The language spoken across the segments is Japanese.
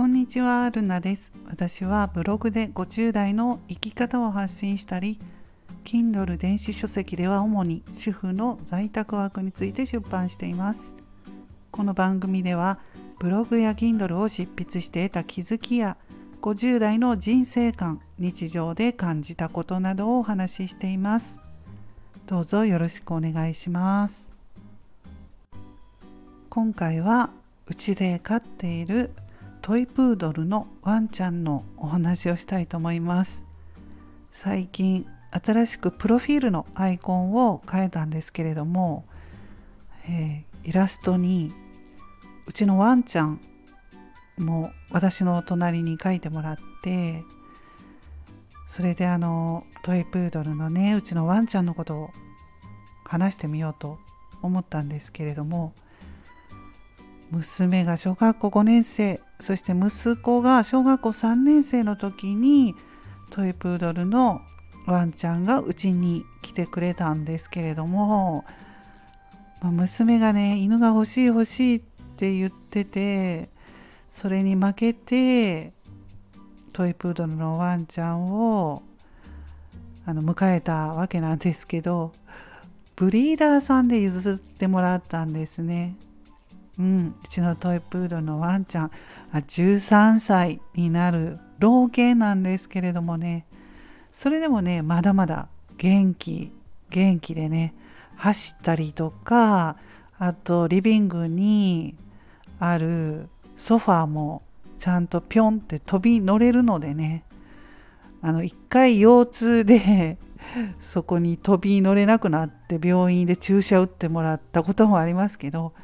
こんにちは、ルナです。私はブログで50代の生き方を発信したり、Kindle 電子書籍では主に主婦の在宅ワークについて出版しています。この番組ではブログや Kindle を執筆して得た気づきや50代の人生観、日常で感じたことなどをお話ししています。どうぞよろしくお願いします。今回はうちで飼っているトイプードルのワンちゃんのお話をしたいと思います。最近新しくプロフィールのアイコンを変えたんですけれども、えー、イラストにうちのワンちゃんも私の隣に書いてもらってそれであのトイプードルのねうちのワンちゃんのことを話してみようと思ったんですけれども娘が小学校5年生そして息子が小学校3年生の時にトイプードルのワンちゃんがうちに来てくれたんですけれども、ま、娘がね犬が欲しい欲しいって言っててそれに負けてトイプードルのワンちゃんをあの迎えたわけなんですけどブリーダーさんで譲ってもらったんですね。うん、うちのトイプードルのワンちゃん13歳になる老犬なんですけれどもね。それでもねまだまだ元気元気でね走ったりとかあとリビングにあるソファーもちゃんとぴょんって飛び乗れるのでね。あの一回腰痛でそこに飛び乗れなくなって病院で注射打ってもらったこともありますけど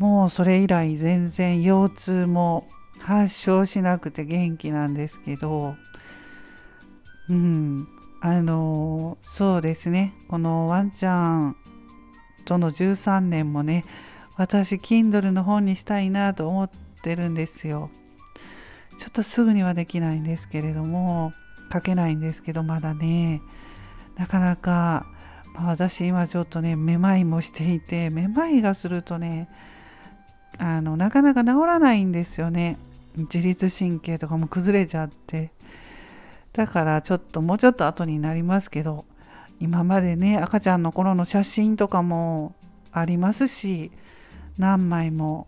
もうそれ以来全然腰痛も発症しなくて元気なんですけどうんあのそうですね。このワンちゃんとの13年もね私 Kindle の本にしたいなと思ってるんですよ。ちょっとすぐにはできないんですけれども書けないんですけどまだね。なかなか、まあ、私今ちょっとねめまいもしていてめまいがするとねあのなかなか治らないんですよね。自律神経とかも崩れちゃって。だからちょっともうちょっと後になりますけど今までね赤ちゃんの頃の写真とかもありますし何枚も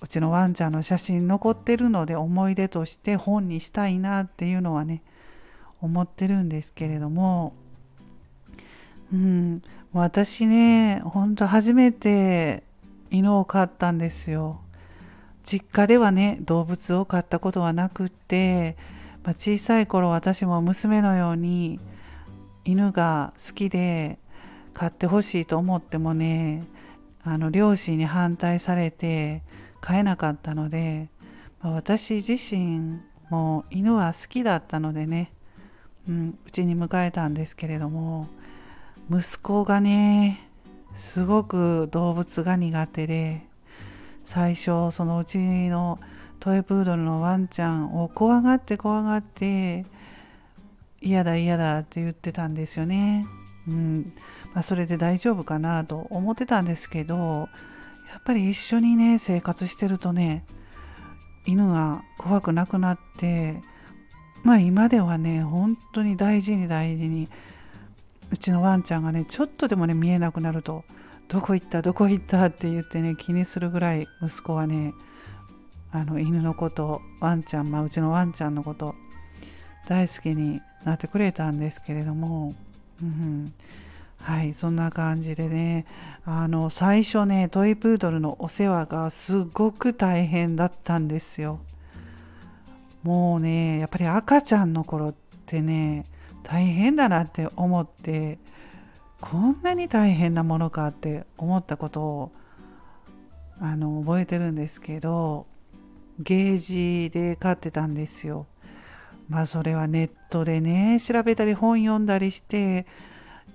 うちのワンちゃんの写真残ってるので思い出として本にしたいなっていうのはね思ってるんですけれども。うん。私ねほんと初めて犬を飼ったんですよ。実家ではね動物を飼ったことはなくって、まあ、小さい頃私も娘のように犬が好きで飼ってほしいと思ってもねあの両親に反対されて飼えなかったので、まあ、私自身も犬は好きだったのでねうち、ん、に迎えたんですけれども息子がねすごく動物が苦手で最初そのうちのトイプードルのワンちゃんを怖がって怖がって嫌だ嫌だって言ってたんですよね。うんまあ、それで大丈夫かなと思ってたんですけどやっぱり一緒にね生活してるとね犬が怖くなくなってまあ今ではね本当に大事に大事にうちのワンちゃんがねちょっとでもね見えなくなるとどこ行ったどこ行ったって言ってね気にするぐらい息子はねあの犬のことワンちゃん、まあ、うちのワンちゃんのこと大好きになってくれたんですけれども、うん、はいそんな感じでねあの最初ねトイプードルのお世話がすごく大変だったんですよ。もうねやっぱり赤ちゃんの頃ってね大変だなって思ってこんなに大変なものかって思ったことをあの覚えてるんですけどゲージで飼ってたんですよ。まあそれはネットでね調べたり本読んだりして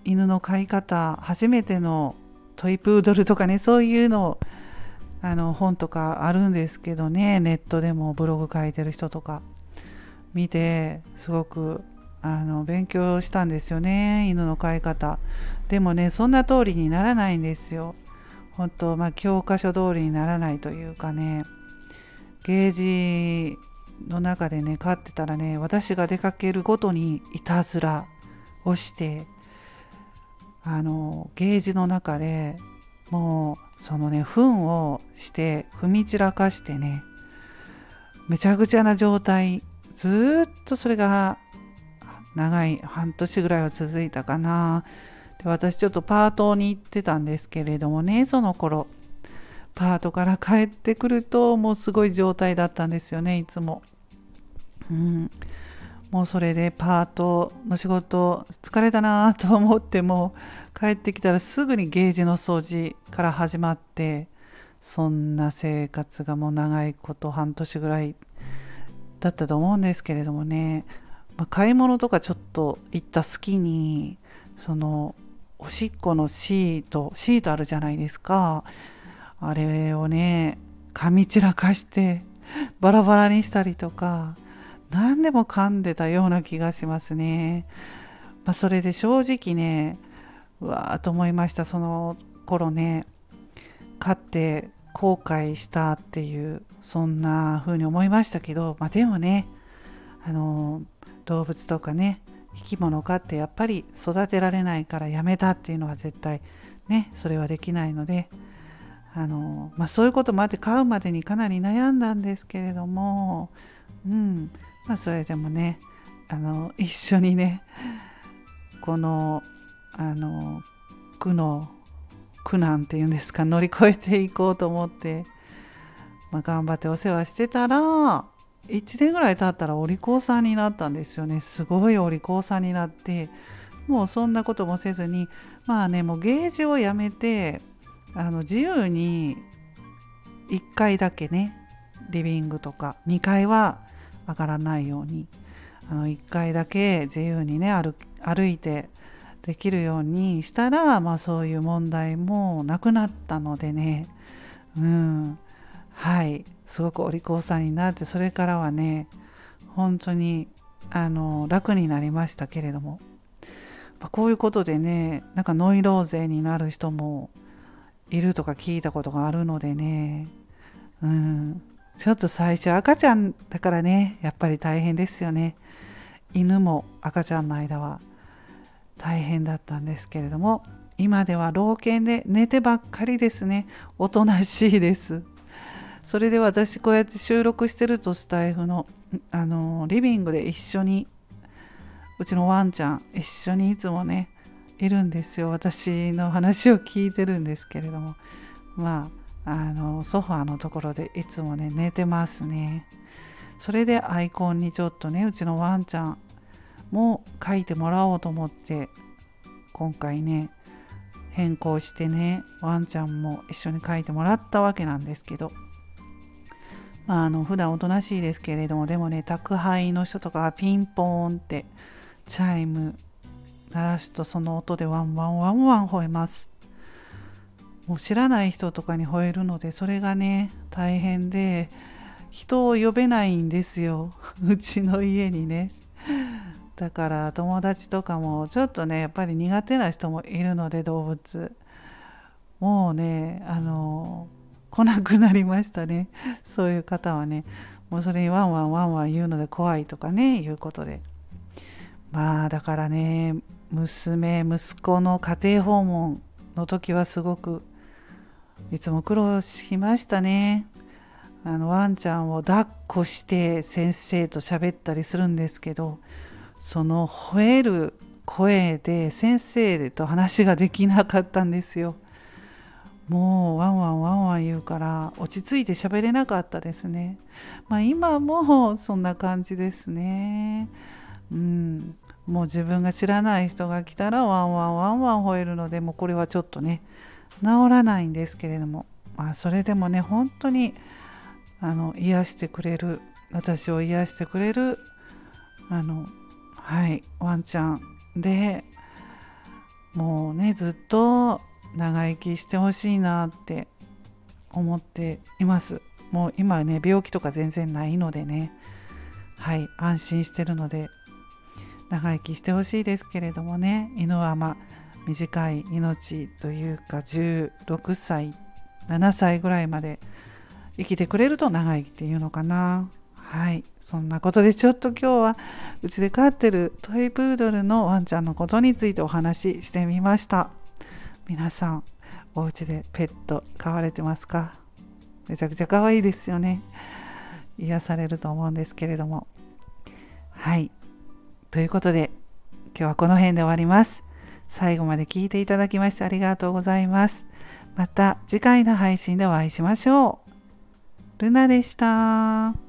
犬の飼い方初めてのトイプードルとかねそういうのあの本とかあるんですけどねネットでもブログ書いてる人とか見てすごくあの勉強したんですよね犬の飼い方。でもねそんな通りにならないんですよ。本当まあ教科書通りにならないというかね。ゲージの中でね飼ってたらね私が出かけるごとにいたずらをしてあのゲージの中でもうそのね糞をして踏み散らかしてねめちゃくちゃな状態ずっとそれが長い半年ぐらいは続いたかな。で私ちょっとパートに行ってたんですけれどもねその頃パートから帰ってくるともうすごい状態だったんですよねいつも。うん、もうそれでパートの仕事疲れたなと思っても帰ってきたらすぐにゲージの掃除から始まってそんな生活がもう長いこと半年ぐらいだったと思うんですけれどもね、まあ、買い物とかちょっと行った隙にそのおしっこのシートシートあるじゃないですかあれをね噛み散らかしてバラバラにしたりとか何でも噛んでたような気がしますね。まあ、それで正直ねうわーと思いましたその頃ね飼って後悔したっていうそんな風に思いましたけど、まあ、でもねあの動物とかね生き物を飼ってやっぱり育てられないからやめたっていうのは絶対ねそれはできないのであの、まあ、そういうこともあって飼うまでにかなり悩んだんですけれども、うんまあ、それでもねあの一緒にねこのあの苦の苦難っていうんですか乗り越えていこうと思って、まあ、頑張ってお世話してたら1年ぐらい経ったらお利口さんになったんですよね。すごいお利口さんになって。もうそんなこともせずにまあねもうゲージをやめてあの自由に1回だけねリビングとか2階は上がらないようにあの1回だけ自由にね歩歩いてできるようにしたら、まあ、そういう問題もなくなったのでね。うん。はい。すごくお利口さんになってそれからはね本当にあの楽になりましたけれども、まあ、こういうことでねなんかノイローゼになる人もいるとか聞いたことがあるのでね。うん。ちょっと最初赤ちゃんだからねやっぱり大変ですよね。犬も赤ちゃんの間は大変だったんですけれども今では老犬で寝てばっかりですね。おとなしいです。それで私こうやって収録してるとスタイフのあのリビングで一緒にうちのワンちゃん一緒にいつもねいるんですよ。私の話を聞いてるんですけれども。まああのソファーのところでいつもね寝てますね。それでアイコンにちょっとねうちのワンちゃんも書いてもらおうと思って今回ね変更してねワンちゃんも一緒に書いてもらったわけなんですけど。まああの普段おとなしいですけれどもでもね宅配の人とかがピンポーンってチャイム鳴らすとその音でワンワンワンワン吠えます。もう知らない人とかに吠えるのでそれがね大変で人を呼べないんですよ。うちの家にね。だから友達とかもちょっとねやっぱり苦手な人もいるので動物。もうねあの来なくなりましたね。そういう方はねもうそれにワンワンワンワン言うので怖いとかねいうことで。まあだからね娘息子の家庭訪問の時はすごくいつも苦労しましたね。あのワンちゃんを抱っこして先生と喋ったりするんですけどその吠える声で先生と話ができなかったんですよ。もうワンワンワンワン言うから落ち着いて喋れなかったですね。まあ今もそんな感じですね。うん。もう自分が知らない人が来たらワンワンワンワン吠えるのでもうこれはちょっとね治らないんですけれどもまあそれでもね本当にあの癒してくれる私を癒してくれるあのはいワンちゃんでもうねずっと長生きしてほしいなって思っています。もう今ね病気とか全然ないのでね。はい安心してるので長生きしてほしいですけれどもね。犬はまあ短い命というか16歳7歳ぐらいまで生きてくれると長生きっていうのかな。はいそんなことでちょっと今日はうちで飼ってるトイプードルのワンちゃんのことについてお話ししてみました。皆さんお家でペット飼われてますか？めちゃくちゃ可愛いですよね。癒されると思うんですけれども。はい。ということで今日はこの辺で終わります。最後まで聞いていただきましてありがとうございます。また次回の配信でお会いしましょう。ルナでした。